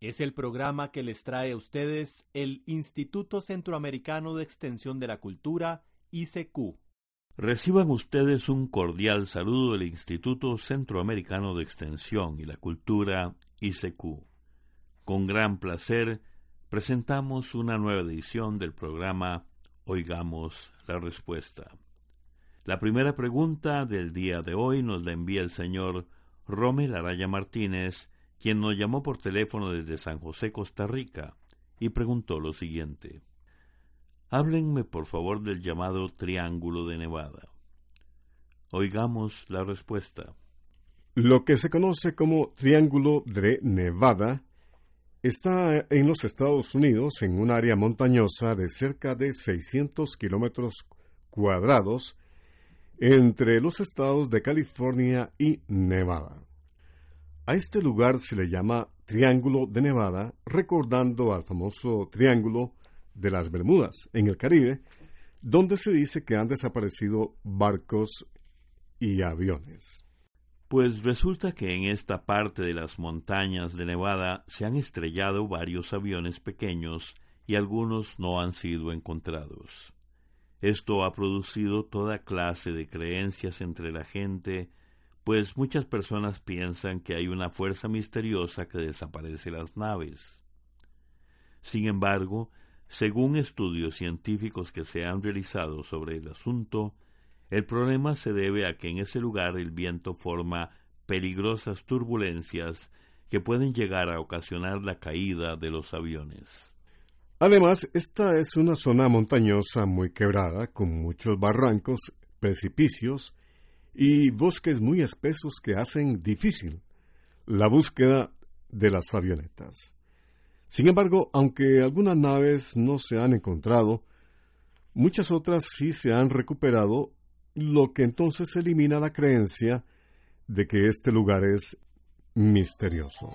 Es el programa que les trae a ustedes el Instituto Centroamericano de Extensión de la Cultura, ICQ. Reciban ustedes un cordial saludo del Instituto Centroamericano de Extensión y la Cultura, ICQ. Con gran placer presentamos una nueva edición del programa Oigamos la Respuesta. La primera pregunta del día de hoy nos la envía el señor Romel Araya Martínez, quien nos llamó por teléfono desde San José, Costa Rica, y preguntó lo siguiente. Háblenme por favor del llamado Triángulo de Nevada. Oigamos la respuesta. Lo que se conoce como Triángulo de Nevada está en los Estados Unidos en un área montañosa de cerca de 600 kilómetros cuadrados entre los estados de California y Nevada. A este lugar se le llama Triángulo de Nevada, recordando al famoso Triángulo de las Bermudas en el Caribe, donde se dice que han desaparecido barcos y aviones. Pues resulta que en esta parte de las montañas de Nevada se han estrellado varios aviones pequeños y algunos no han sido encontrados. Esto ha producido toda clase de creencias entre la gente, pues muchas personas piensan que hay una fuerza misteriosa que desaparece las naves. Sin embargo, según estudios científicos que se han realizado sobre el asunto, el problema se debe a que en ese lugar el viento forma peligrosas turbulencias que pueden llegar a ocasionar la caída de los aviones. Además, esta es una zona montañosa muy quebrada, con muchos barrancos, precipicios y bosques muy espesos que hacen difícil la búsqueda de las avionetas. Sin embargo, aunque algunas naves no se han encontrado, muchas otras sí se han recuperado, lo que entonces elimina la creencia de que este lugar es misterioso.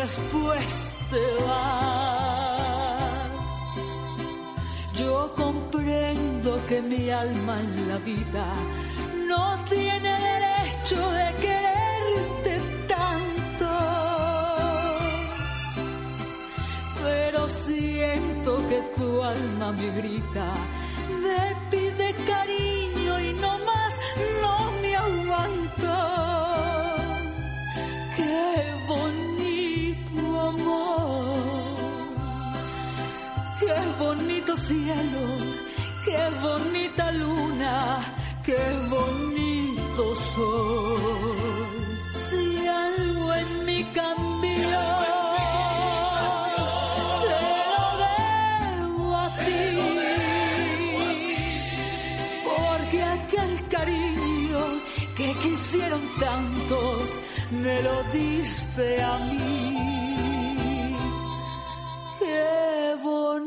después te vas. Yo comprendo que mi alma en la vida no tiene derecho de quererte tanto. Pero siento que tu alma me grita, me pide cariño y no más no me aguanto. Qué bonito qué bonito cielo, qué bonita luna qué bonito soy. Si algo en mi cambió, que quisieron tantos, me lo diste a mí. Qué bonito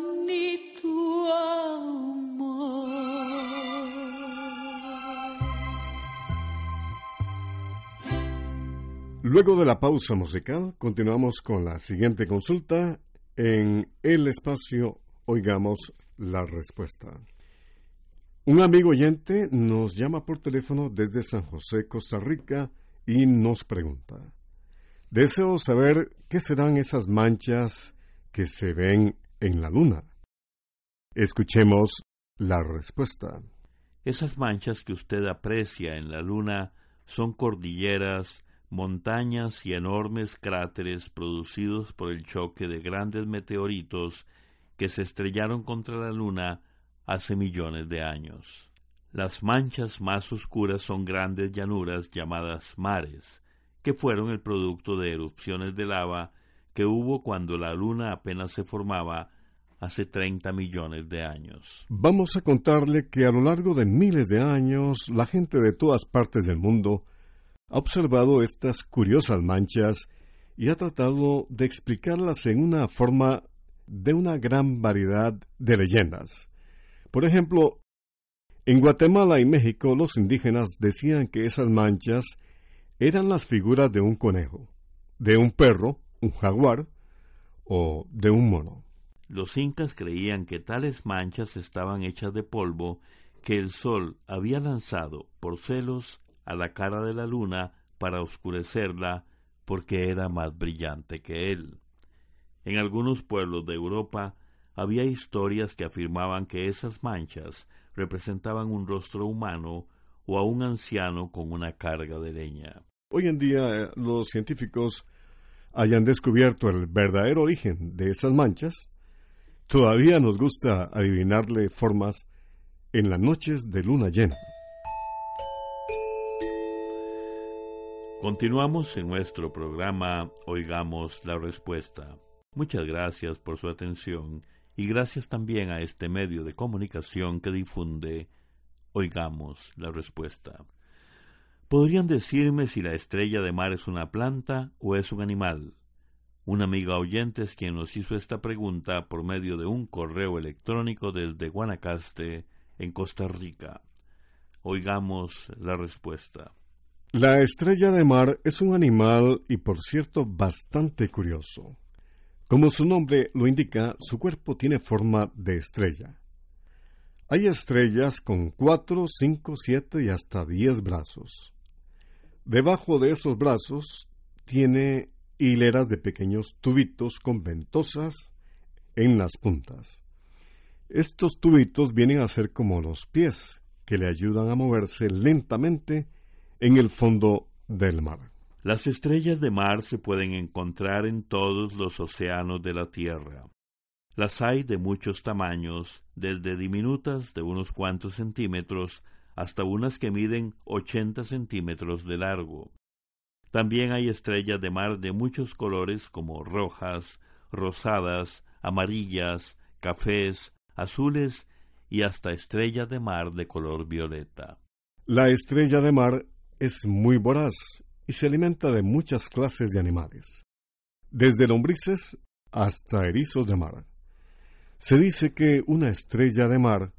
Luego de la pausa musical, continuamos con la siguiente consulta en el espacio Oigamos la Respuesta. Un amigo oyente nos llama por teléfono desde San José, Costa Rica, y nos pregunta, deseo saber qué serán esas manchas que se ven en la luna. Escuchemos la respuesta. Esas manchas que usted aprecia en la luna son cordilleras, montañas y enormes cráteres producidos por el choque de grandes meteoritos que se estrellaron contra la luna hace millones de años. Las manchas más oscuras son grandes llanuras llamadas mares, que fueron el producto de erupciones de lava que hubo cuando la luna apenas se formaba hace 30 millones de años. Vamos a contarle que a lo largo de miles de años la gente de todas partes del mundo ha observado estas curiosas manchas y ha tratado de explicarlas en una forma de una gran variedad de leyendas. Por ejemplo, en Guatemala y México los indígenas decían que esas manchas eran las figuras de un conejo, de un perro, un jaguar o de un mono. Los incas creían que tales manchas estaban hechas de polvo que el sol había lanzado por celos a la cara de la luna para oscurecerla porque era más brillante que él. En algunos pueblos de Europa había historias que afirmaban que esas manchas representaban un rostro humano o a un anciano con una carga de leña. Hoy en día eh, los científicos hayan descubierto el verdadero origen de esas manchas, todavía nos gusta adivinarle formas en las noches de luna llena. Continuamos en nuestro programa Oigamos la Respuesta. Muchas gracias por su atención y gracias también a este medio de comunicación que difunde Oigamos la Respuesta. ¿Podrían decirme si la estrella de mar es una planta o es un animal? Una amiga oyente es quien nos hizo esta pregunta por medio de un correo electrónico desde Guanacaste, en Costa Rica. Oigamos la respuesta. La estrella de mar es un animal y por cierto bastante curioso. Como su nombre lo indica, su cuerpo tiene forma de estrella. Hay estrellas con cuatro, cinco, siete y hasta diez brazos. Debajo de esos brazos tiene hileras de pequeños tubitos con ventosas en las puntas. Estos tubitos vienen a ser como los pies que le ayudan a moverse lentamente en el fondo del mar. Las estrellas de mar se pueden encontrar en todos los océanos de la Tierra. Las hay de muchos tamaños, desde diminutas de unos cuantos centímetros hasta unas que miden ochenta centímetros de largo. También hay estrellas de mar de muchos colores como rojas, rosadas, amarillas, cafés, azules y hasta estrellas de mar de color violeta. La estrella de mar es muy voraz y se alimenta de muchas clases de animales, desde lombrices hasta erizos de mar. Se dice que una estrella de mar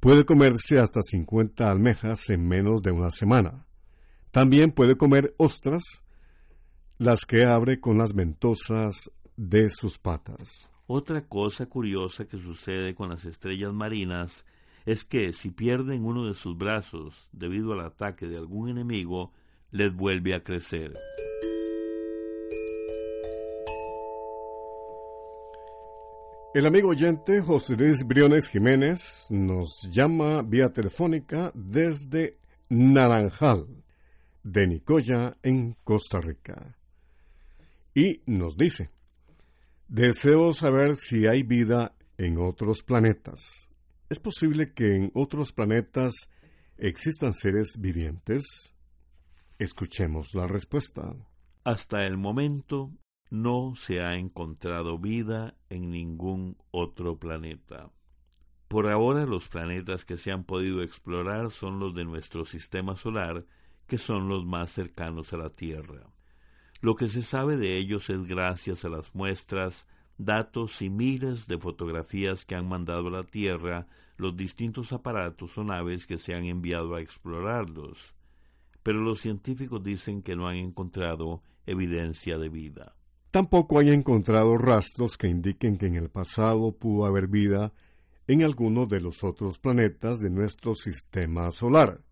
puede comerse hasta 50 almejas en menos de una semana. También puede comer ostras, las que abre con las ventosas de sus patas. Otra cosa curiosa que sucede con las estrellas marinas es que si pierden uno de sus brazos debido al ataque de algún enemigo, les vuelve a crecer. El amigo oyente José Luis Briones Jiménez nos llama vía telefónica desde Naranjal, de Nicoya, en Costa Rica. Y nos dice, deseo saber si hay vida en otros planetas. ¿Es posible que en otros planetas existan seres vivientes? Escuchemos la respuesta. Hasta el momento no se ha encontrado vida en ningún otro planeta. Por ahora los planetas que se han podido explorar son los de nuestro sistema solar, que son los más cercanos a la Tierra. Lo que se sabe de ellos es gracias a las muestras datos y miles de fotografías que han mandado a la Tierra los distintos aparatos o naves que se han enviado a explorarlos. Pero los científicos dicen que no han encontrado evidencia de vida. Tampoco hay encontrado rastros que indiquen que en el pasado pudo haber vida en alguno de los otros planetas de nuestro sistema solar.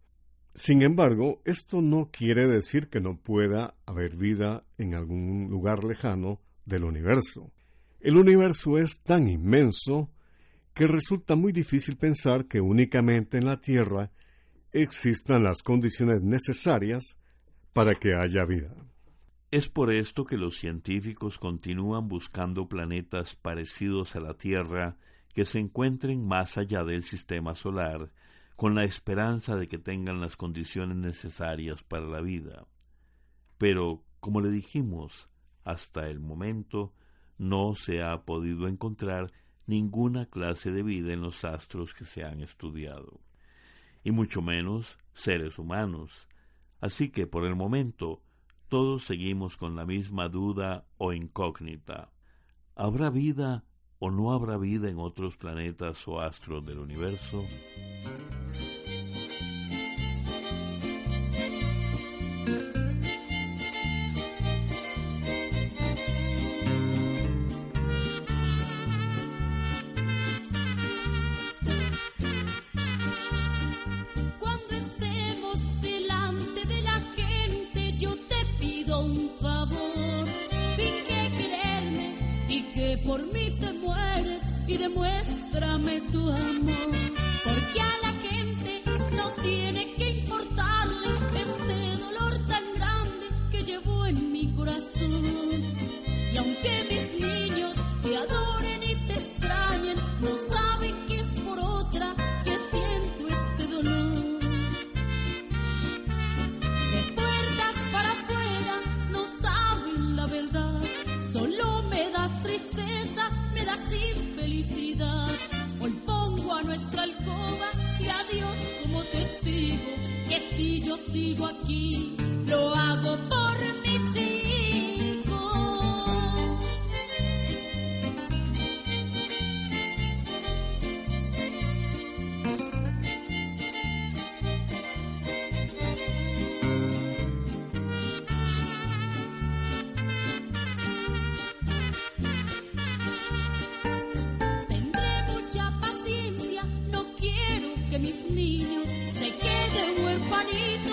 Sin embargo, esto no quiere decir que no pueda haber vida en algún lugar lejano del universo. El universo es tan inmenso que resulta muy difícil pensar que únicamente en la Tierra existan las condiciones necesarias para que haya vida. Es por esto que los científicos continúan buscando planetas parecidos a la Tierra que se encuentren más allá del sistema solar, con la esperanza de que tengan las condiciones necesarias para la vida. Pero, como le dijimos, hasta el momento no se ha podido encontrar ninguna clase de vida en los astros que se han estudiado, y mucho menos seres humanos. Así que por el momento todos seguimos con la misma duda o incógnita. ¿Habrá vida o no habrá vida en otros planetas o astros del universo? demuéstrame tu amor, porque a Con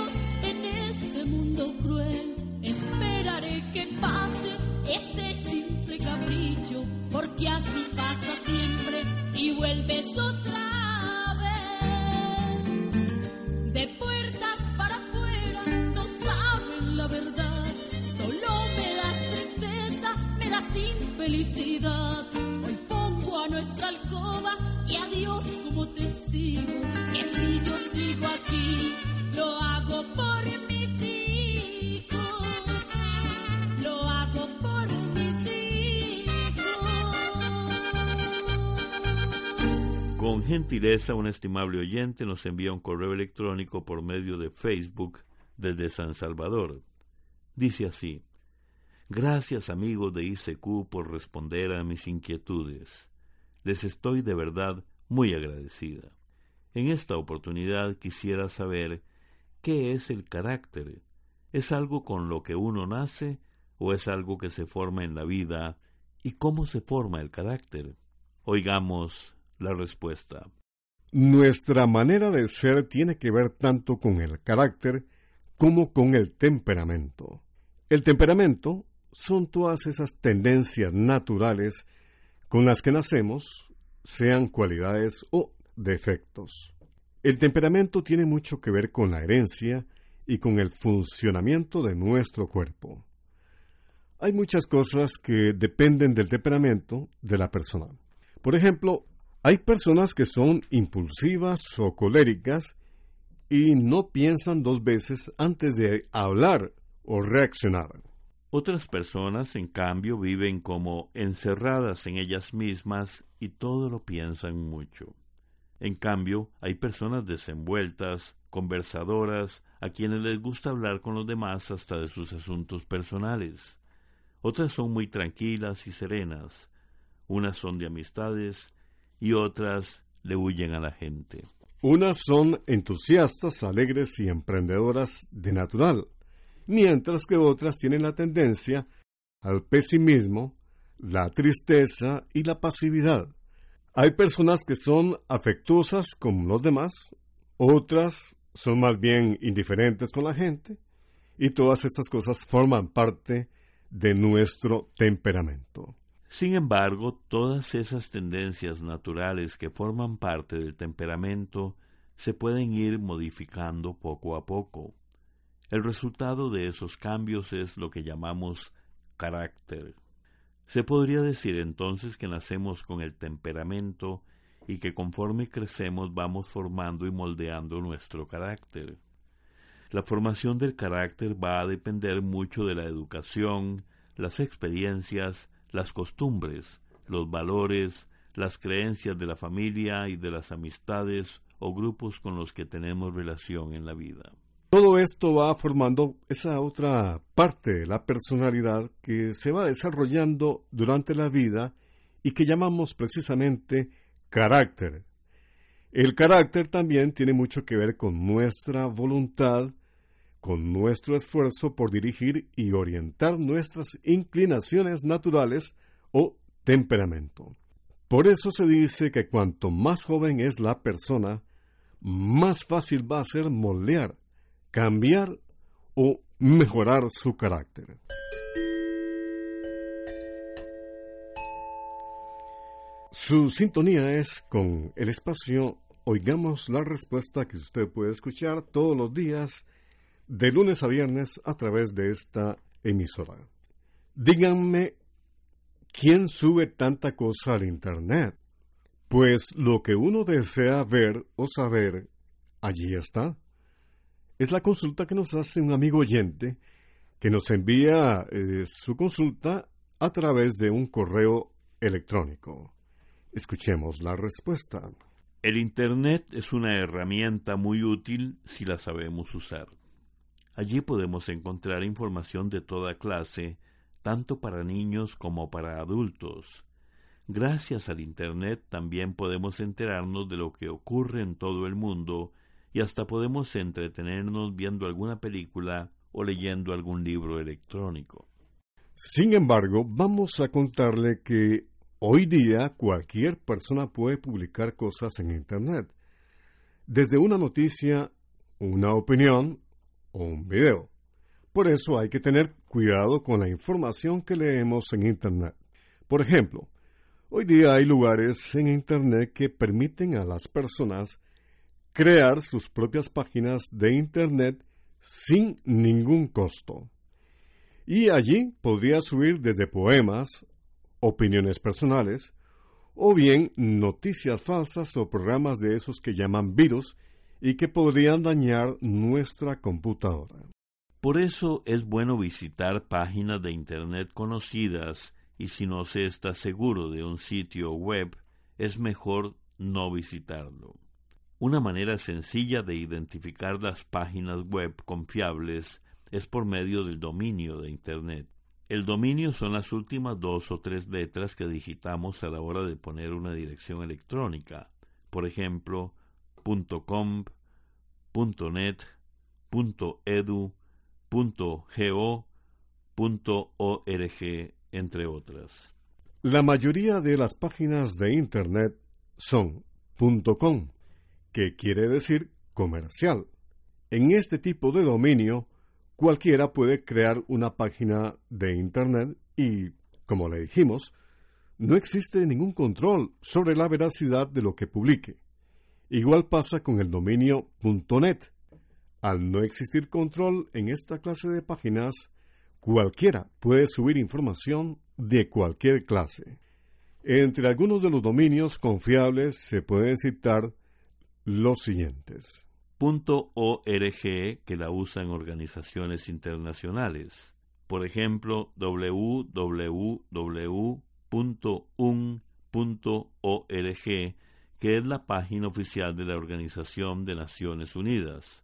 gentileza, un estimable oyente nos envía un correo electrónico por medio de Facebook desde San Salvador. Dice así, Gracias amigos de ICQ por responder a mis inquietudes. Les estoy de verdad muy agradecida. En esta oportunidad quisiera saber qué es el carácter. ¿Es algo con lo que uno nace o es algo que se forma en la vida? ¿Y cómo se forma el carácter? Oigamos la respuesta. Nuestra manera de ser tiene que ver tanto con el carácter como con el temperamento. El temperamento son todas esas tendencias naturales con las que nacemos, sean cualidades o defectos. El temperamento tiene mucho que ver con la herencia y con el funcionamiento de nuestro cuerpo. Hay muchas cosas que dependen del temperamento de la persona. Por ejemplo, hay personas que son impulsivas o coléricas y no piensan dos veces antes de hablar o reaccionar. Otras personas, en cambio, viven como encerradas en ellas mismas y todo lo piensan mucho. En cambio, hay personas desenvueltas, conversadoras, a quienes les gusta hablar con los demás hasta de sus asuntos personales. Otras son muy tranquilas y serenas. Unas son de amistades y otras le huyen a la gente. Unas son entusiastas, alegres y emprendedoras de natural, mientras que otras tienen la tendencia al pesimismo, la tristeza y la pasividad. Hay personas que son afectuosas con los demás, otras son más bien indiferentes con la gente, y todas estas cosas forman parte de nuestro temperamento. Sin embargo, todas esas tendencias naturales que forman parte del temperamento se pueden ir modificando poco a poco. El resultado de esos cambios es lo que llamamos carácter. Se podría decir entonces que nacemos con el temperamento y que conforme crecemos vamos formando y moldeando nuestro carácter. La formación del carácter va a depender mucho de la educación, las experiencias, las costumbres, los valores, las creencias de la familia y de las amistades o grupos con los que tenemos relación en la vida. Todo esto va formando esa otra parte de la personalidad que se va desarrollando durante la vida y que llamamos precisamente carácter. El carácter también tiene mucho que ver con nuestra voluntad, con nuestro esfuerzo por dirigir y orientar nuestras inclinaciones naturales o temperamento. Por eso se dice que cuanto más joven es la persona, más fácil va a ser moldear, cambiar o mejorar su carácter. Su sintonía es con el espacio Oigamos la respuesta que usted puede escuchar todos los días de lunes a viernes a través de esta emisora. Díganme, ¿quién sube tanta cosa al Internet? Pues lo que uno desea ver o saber, allí está. Es la consulta que nos hace un amigo oyente que nos envía eh, su consulta a través de un correo electrónico. Escuchemos la respuesta. El Internet es una herramienta muy útil si la sabemos usar. Allí podemos encontrar información de toda clase, tanto para niños como para adultos. Gracias al Internet también podemos enterarnos de lo que ocurre en todo el mundo y hasta podemos entretenernos viendo alguna película o leyendo algún libro electrónico. Sin embargo, vamos a contarle que hoy día cualquier persona puede publicar cosas en Internet, desde una noticia, una opinión un video. Por eso hay que tener cuidado con la información que leemos en Internet. Por ejemplo, hoy día hay lugares en Internet que permiten a las personas crear sus propias páginas de Internet sin ningún costo. Y allí podría subir desde poemas, opiniones personales, o bien noticias falsas o programas de esos que llaman virus y que podrían dañar nuestra computadora. Por eso es bueno visitar páginas de Internet conocidas y si no se está seguro de un sitio web, es mejor no visitarlo. Una manera sencilla de identificar las páginas web confiables es por medio del dominio de Internet. El dominio son las últimas dos o tres letras que digitamos a la hora de poner una dirección electrónica. Por ejemplo, .com, .net, .edu, .go, .org, entre otras. La mayoría de las páginas de Internet son .com, que quiere decir comercial. En este tipo de dominio, cualquiera puede crear una página de Internet y, como le dijimos, no existe ningún control sobre la veracidad de lo que publique. Igual pasa con el dominio .net. Al no existir control en esta clase de páginas, cualquiera puede subir información de cualquier clase. Entre algunos de los dominios confiables se pueden citar los siguientes. .org que la usan organizaciones internacionales. Por ejemplo, www.un.org que es la página oficial de la Organización de Naciones Unidas,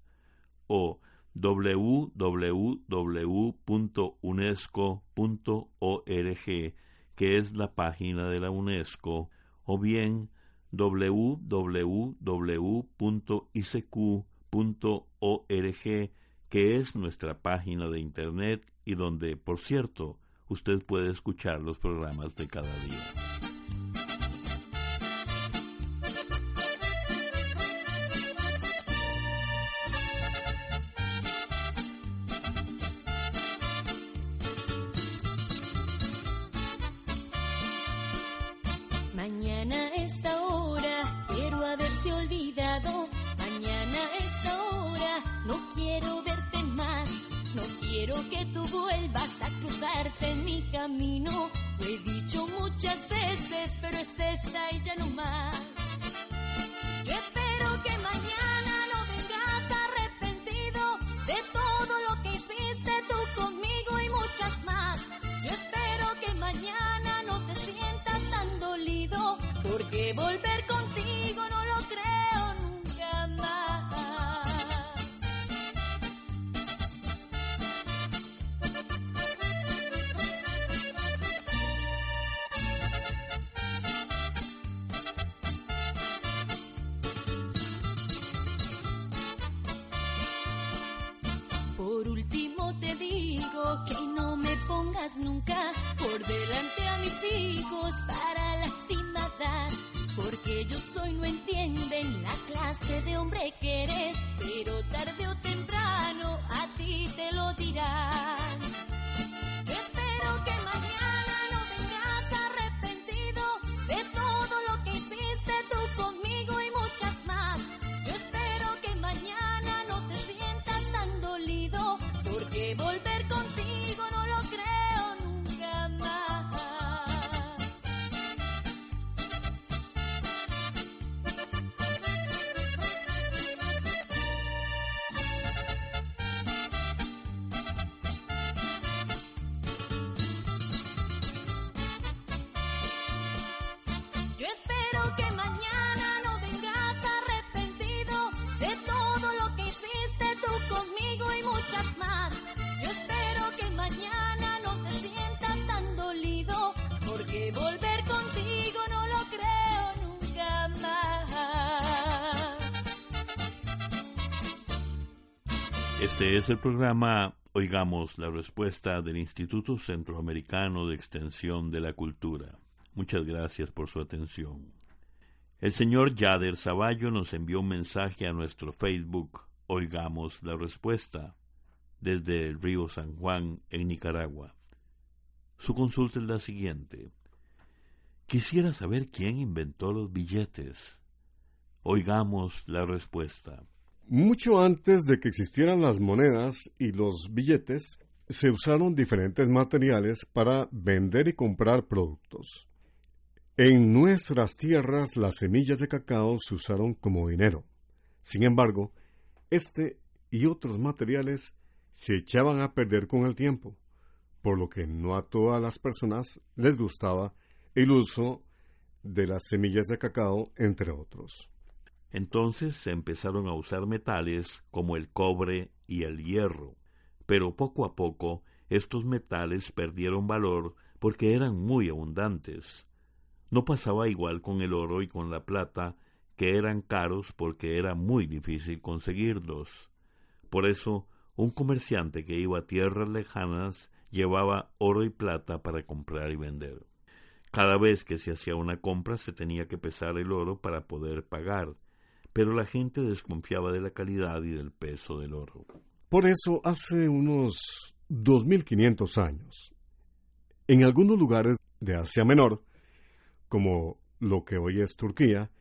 o www.unesco.org, que es la página de la UNESCO, o bien www.icq.org, que es nuestra página de Internet y donde, por cierto, usted puede escuchar los programas de cada día. Para lastimar, porque yo soy no entienden la clase de hombre que eres, pero tarde o temprano a ti te lo dirán. espero que mañana no vengas arrepentido de todo lo que hiciste tú conmigo y muchas más. Yo espero que mañana no te sientas tan dolido, porque volver Este es el programa Oigamos la respuesta del Instituto Centroamericano de Extensión de la Cultura. Muchas gracias por su atención. El señor Yader Zavallo nos envió un mensaje a nuestro Facebook Oigamos la respuesta desde el río San Juan en Nicaragua. Su consulta es la siguiente. Quisiera saber quién inventó los billetes. Oigamos la respuesta. Mucho antes de que existieran las monedas y los billetes, se usaron diferentes materiales para vender y comprar productos. En nuestras tierras las semillas de cacao se usaron como dinero. Sin embargo, este y otros materiales se echaban a perder con el tiempo, por lo que no a todas las personas les gustaba el uso de las semillas de cacao, entre otros. Entonces se empezaron a usar metales como el cobre y el hierro, pero poco a poco estos metales perdieron valor porque eran muy abundantes. No pasaba igual con el oro y con la plata, que eran caros porque era muy difícil conseguirlos. Por eso, un comerciante que iba a tierras lejanas llevaba oro y plata para comprar y vender. Cada vez que se hacía una compra se tenía que pesar el oro para poder pagar, pero la gente desconfiaba de la calidad y del peso del oro. Por eso, hace unos 2500 años, en algunos lugares de Asia Menor, como lo que hoy es Turquía,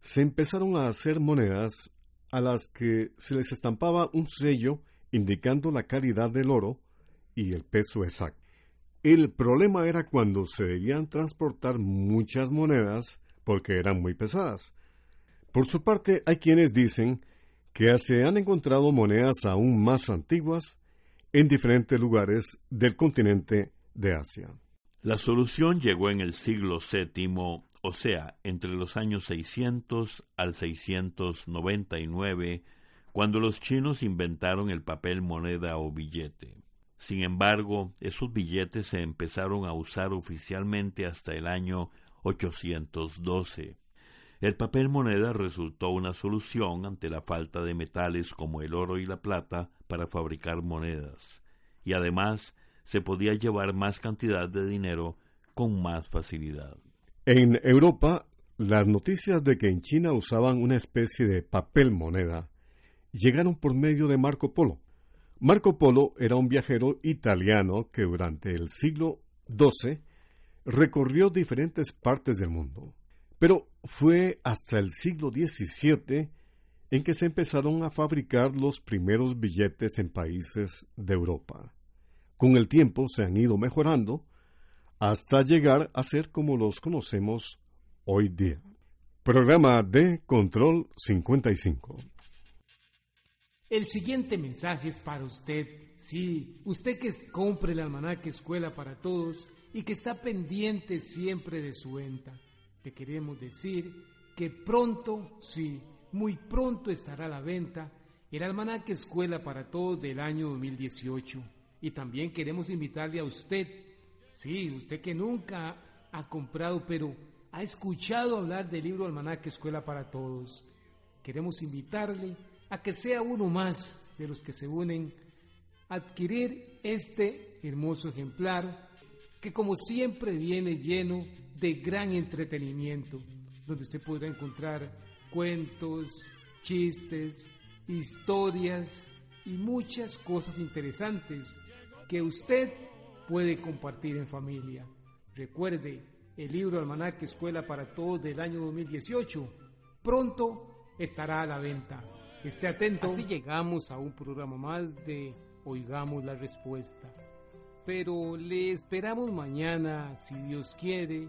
se empezaron a hacer monedas a las que se les estampaba un sello indicando la calidad del oro y el peso exacto. El problema era cuando se debían transportar muchas monedas porque eran muy pesadas. Por su parte, hay quienes dicen que se han encontrado monedas aún más antiguas en diferentes lugares del continente de Asia. La solución llegó en el siglo VII, o sea, entre los años 600 al 699, cuando los chinos inventaron el papel moneda o billete. Sin embargo, esos billetes se empezaron a usar oficialmente hasta el año 812. El papel moneda resultó una solución ante la falta de metales como el oro y la plata para fabricar monedas, y además se podía llevar más cantidad de dinero con más facilidad. En Europa, las noticias de que en China usaban una especie de papel moneda llegaron por medio de Marco Polo. Marco Polo era un viajero italiano que durante el siglo XII recorrió diferentes partes del mundo. Pero fue hasta el siglo XVII en que se empezaron a fabricar los primeros billetes en países de Europa. Con el tiempo se han ido mejorando hasta llegar a ser como los conocemos hoy día. Programa de Control 55. El siguiente mensaje es para usted. Sí, usted que compre el almanaque Escuela para Todos y que está pendiente siempre de su venta. Te queremos decir que pronto, sí, muy pronto estará a la venta el almanaque Escuela para Todos del año 2018. Y también queremos invitarle a usted, sí, usted que nunca ha comprado, pero ha escuchado hablar del libro Almanaque Escuela para Todos. Queremos invitarle a que sea uno más de los que se unen a adquirir este hermoso ejemplar que como siempre viene lleno de gran entretenimiento, donde usted podrá encontrar cuentos, chistes, historias y muchas cosas interesantes que usted puede compartir en familia. Recuerde, el libro Almanaque Escuela para Todos del año 2018 pronto estará a la venta. Esté atento. Así llegamos a un programa más de Oigamos la Respuesta. Pero le esperamos mañana, si Dios quiere,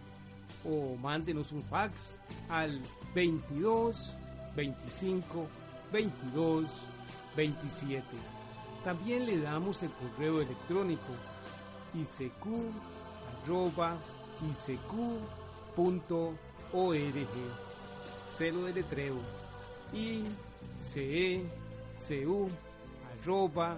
o mándenos un fax al 22 25 22 27. También le damos el correo electrónico arroba Celo de letreo i c e u arroba